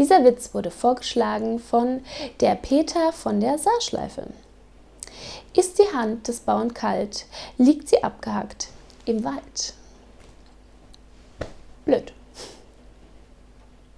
Dieser Witz wurde vorgeschlagen von der Peter von der Saarschleife. Ist die Hand des Bauern kalt, liegt sie abgehackt im Wald.